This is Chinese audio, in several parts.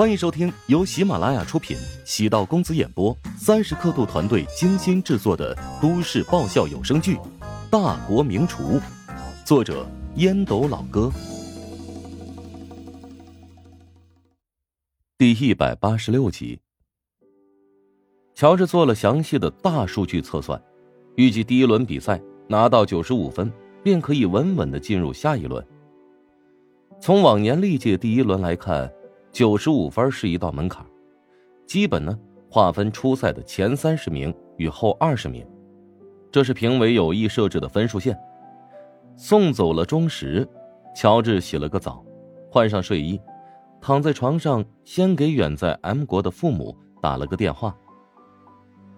欢迎收听由喜马拉雅出品、喜道公子演播、三十刻度团队精心制作的都市爆笑有声剧《大国名厨》，作者烟斗老哥，第一百八十六集。乔治做了详细的大数据测算，预计第一轮比赛拿到九十五分，便可以稳稳的进入下一轮。从往年历届第一轮来看。九十五分是一道门槛，基本呢划分初赛的前三十名与后二十名，这是评委有意设置的分数线。送走了钟石，乔治洗了个澡，换上睡衣，躺在床上，先给远在 M 国的父母打了个电话。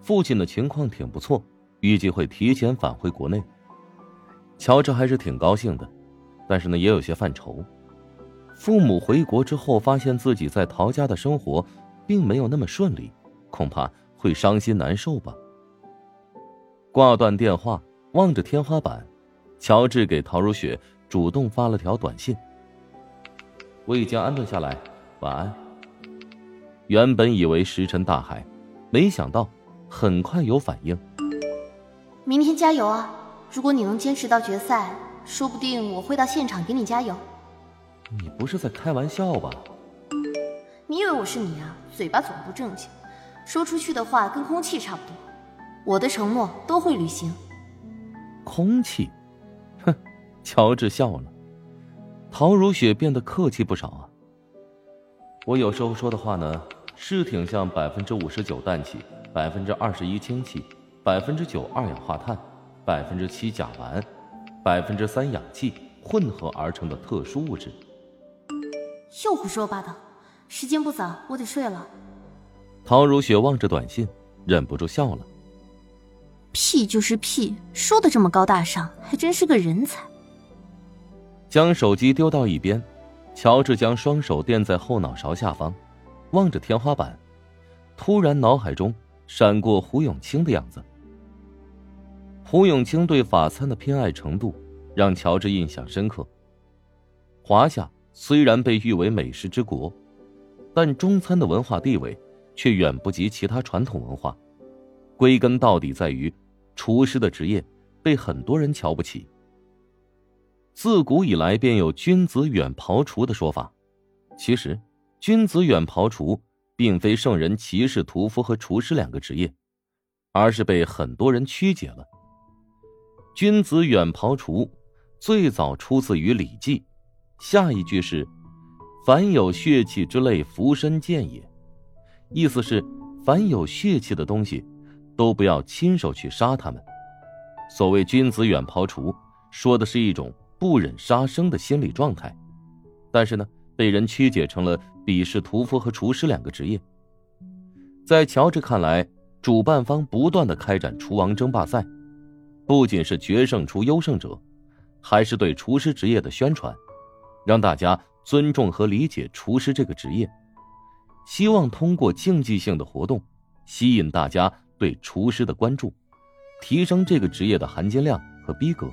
父亲的情况挺不错，预计会提前返回国内。乔治还是挺高兴的，但是呢也有些犯愁。父母回国之后，发现自己在陶家的生活，并没有那么顺利，恐怕会伤心难受吧。挂断电话，望着天花板，乔治给陶如雪主动发了条短信：“我已经安顿下来，晚安。”原本以为石沉大海，没想到很快有反应。明天加油啊！如果你能坚持到决赛，说不定我会到现场给你加油。你不是在开玩笑吧？你以为我是你啊？嘴巴总不正经，说出去的话跟空气差不多。我的承诺都会履行。空气？哼！乔治笑了。陶如雪变得客气不少啊。我有时候说的话呢，是挺像百分之五十九氮气，百分之二十一氢气，百分之九二氧化碳，百分之七甲烷，百分之三氧气混合而成的特殊物质。又胡说八道！时间不早，我得睡了。陶如雪望着短信，忍不住笑了。屁就是屁，说的这么高大上，还真是个人才。将手机丢到一边，乔治将双手垫在后脑勺下方，望着天花板，突然脑海中闪过胡永清的样子。胡永清对法餐的偏爱程度，让乔治印象深刻。华夏。虽然被誉为美食之国，但中餐的文化地位却远不及其他传统文化。归根到底，在于厨师的职业被很多人瞧不起。自古以来便有“君子远庖厨”的说法。其实，“君子远庖厨”并非圣人歧视屠夫和厨师两个职业，而是被很多人曲解了。“君子远庖厨”最早出自于《礼记》。下一句是：“凡有血气之类，伏身见也。”意思是，凡有血气的东西，都不要亲手去杀他们。所谓“君子远庖厨”，说的是一种不忍杀生的心理状态。但是呢，被人曲解成了鄙视屠夫和厨师两个职业。在乔治看来，主办方不断的开展厨王争霸赛，不仅是决胜出优胜者，还是对厨师职业的宣传。让大家尊重和理解厨师这个职业，希望通过竞技性的活动，吸引大家对厨师的关注，提升这个职业的含金量和逼格。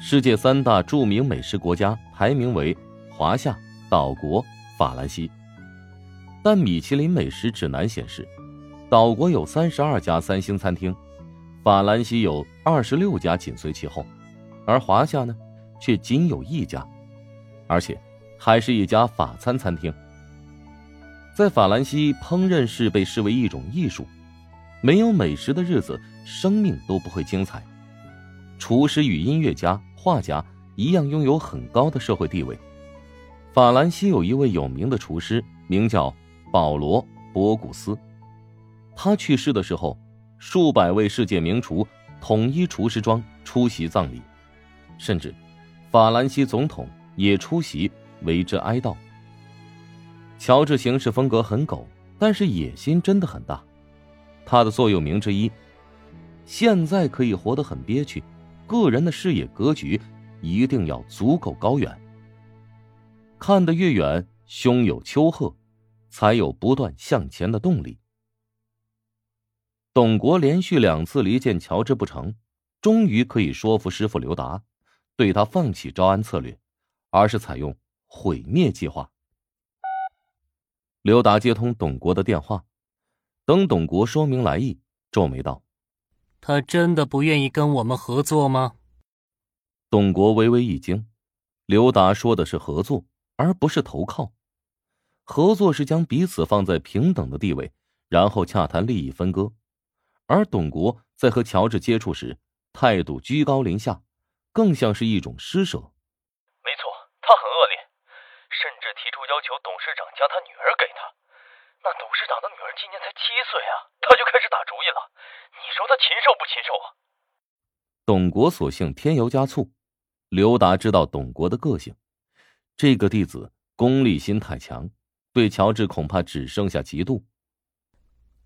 世界三大著名美食国家排名为华夏、岛国、法兰西，但米其林美食指南显示，岛国有三十二家三星餐厅，法兰西有二十六家紧随其后，而华夏呢，却仅有一家。而且，还是一家法餐餐厅。在法兰西，烹饪是被视为一种艺术，没有美食的日子，生命都不会精彩。厨师与音乐家、画家一样，拥有很高的社会地位。法兰西有一位有名的厨师，名叫保罗·博古斯。他去世的时候，数百位世界名厨统一厨师装出席葬礼，甚至法兰西总统。也出席为之哀悼。乔治行事风格很狗，但是野心真的很大。他的座右铭之一：“现在可以活得很憋屈，个人的视野格局一定要足够高远。看得越远，胸有丘壑，才有不断向前的动力。”董国连续两次离间乔治不成，终于可以说服师傅刘达，对他放弃招安策略。而是采用毁灭计划。刘达接通董国的电话，等董国说明来意，皱眉道：“他真的不愿意跟我们合作吗？”董国微微一惊，刘达说的是合作，而不是投靠。合作是将彼此放在平等的地位，然后洽谈利益分割。而董国在和乔治接触时，态度居高临下，更像是一种施舍。他很恶劣，甚至提出要求董事长将他女儿给他。那董事长的女儿今年才七岁啊，他就开始打主意了。你说他禽兽不禽兽啊？董国索性添油加醋，刘达知道董国的个性，这个弟子功利心太强，对乔治恐怕只剩下嫉妒。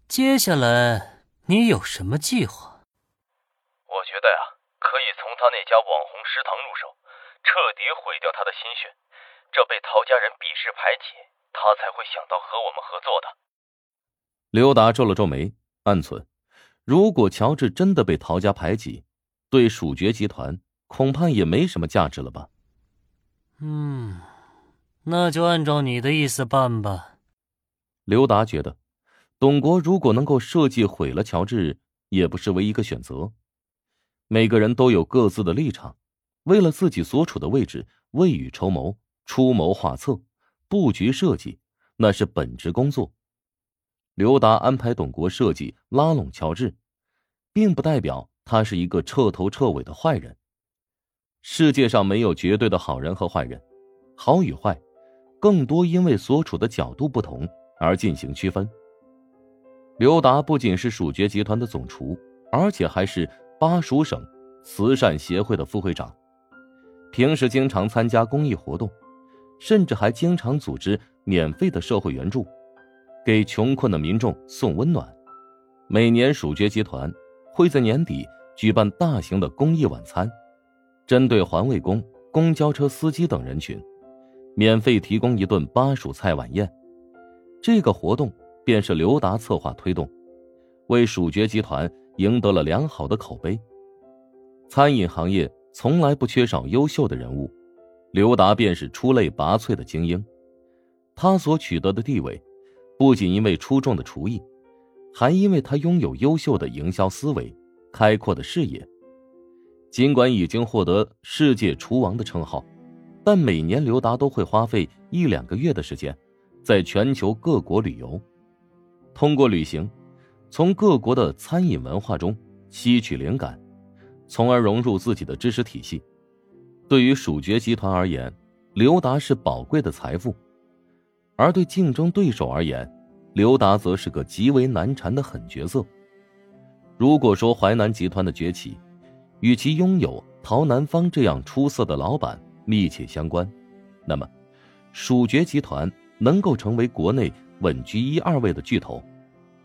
接下来你有什么计划？我觉得呀，可以从他那家网红食堂入手，彻底毁掉他的心血。这被陶家人鄙视排挤。他才会想到和我们合作的。刘达皱了皱眉，暗忖：如果乔治真的被陶家排挤，对蜀爵集团恐怕也没什么价值了吧？嗯，那就按照你的意思办吧。刘达觉得，董国如果能够设计毁了乔治，也不失为一个选择。每个人都有各自的立场，为了自己所处的位置，未雨绸缪，出谋划策。布局设计，那是本职工作。刘达安排董国设计拉拢乔治，并不代表他是一个彻头彻尾的坏人。世界上没有绝对的好人和坏人，好与坏，更多因为所处的角度不同而进行区分。刘达不仅是蜀爵集团的总厨，而且还是巴蜀省慈善协会的副会长，平时经常参加公益活动。甚至还经常组织免费的社会援助，给穷困的民众送温暖。每年蜀爵集团会在年底举办大型的公益晚餐，针对环卫工、公交车司机等人群，免费提供一顿巴蜀菜晚宴。这个活动便是刘达策划推动，为蜀爵集团赢得了良好的口碑。餐饮行业从来不缺少优秀的人物。刘达便是出类拔萃的精英，他所取得的地位，不仅因为出众的厨艺，还因为他拥有优秀的营销思维、开阔的视野。尽管已经获得世界厨王的称号，但每年刘达都会花费一两个月的时间，在全球各国旅游，通过旅行，从各国的餐饮文化中吸取灵感，从而融入自己的知识体系。对于蜀爵集团而言，刘达是宝贵的财富；而对竞争对手而言，刘达则是个极为难缠的狠角色。如果说淮南集团的崛起与其拥有陶南方这样出色的老板密切相关，那么蜀爵集团能够成为国内稳居一二位的巨头，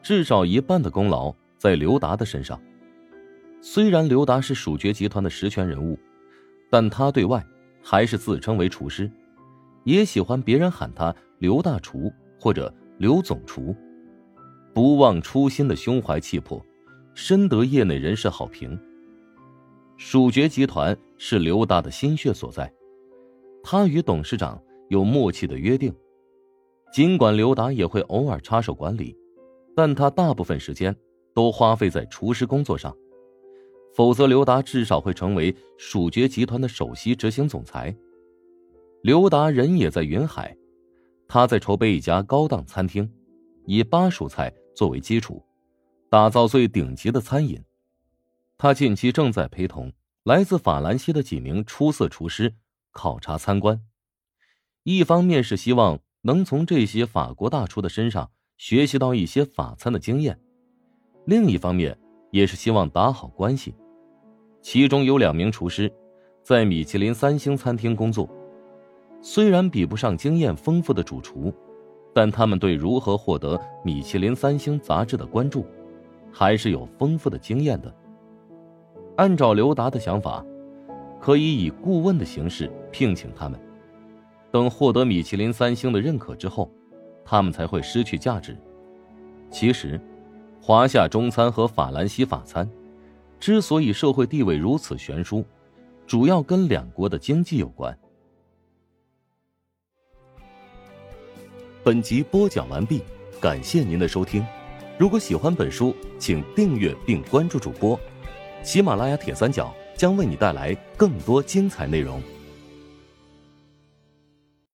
至少一半的功劳在刘达的身上。虽然刘达是蜀爵集团的实权人物。但他对外还是自称为厨师，也喜欢别人喊他刘大厨或者刘总厨，不忘初心的胸怀气魄，深得业内人士好评。蜀爵集团是刘大的心血所在，他与董事长有默契的约定，尽管刘达也会偶尔插手管理，但他大部分时间都花费在厨师工作上。否则，刘达至少会成为蜀爵集团的首席执行总裁。刘达人也在云海，他在筹备一家高档餐厅，以巴蜀菜作为基础，打造最顶级的餐饮。他近期正在陪同来自法兰西的几名出色厨师考察参观，一方面是希望能从这些法国大厨的身上学习到一些法餐的经验，另一方面。也是希望打好关系。其中有两名厨师，在米其林三星餐厅工作，虽然比不上经验丰富的主厨，但他们对如何获得米其林三星杂志的关注，还是有丰富的经验的。按照刘达的想法，可以以顾问的形式聘请他们，等获得米其林三星的认可之后，他们才会失去价值。其实。华夏中餐和法兰西法餐，之所以社会地位如此悬殊，主要跟两国的经济有关。本集播讲完毕，感谢您的收听。如果喜欢本书，请订阅并关注主播。喜马拉雅铁三角将为你带来更多精彩内容。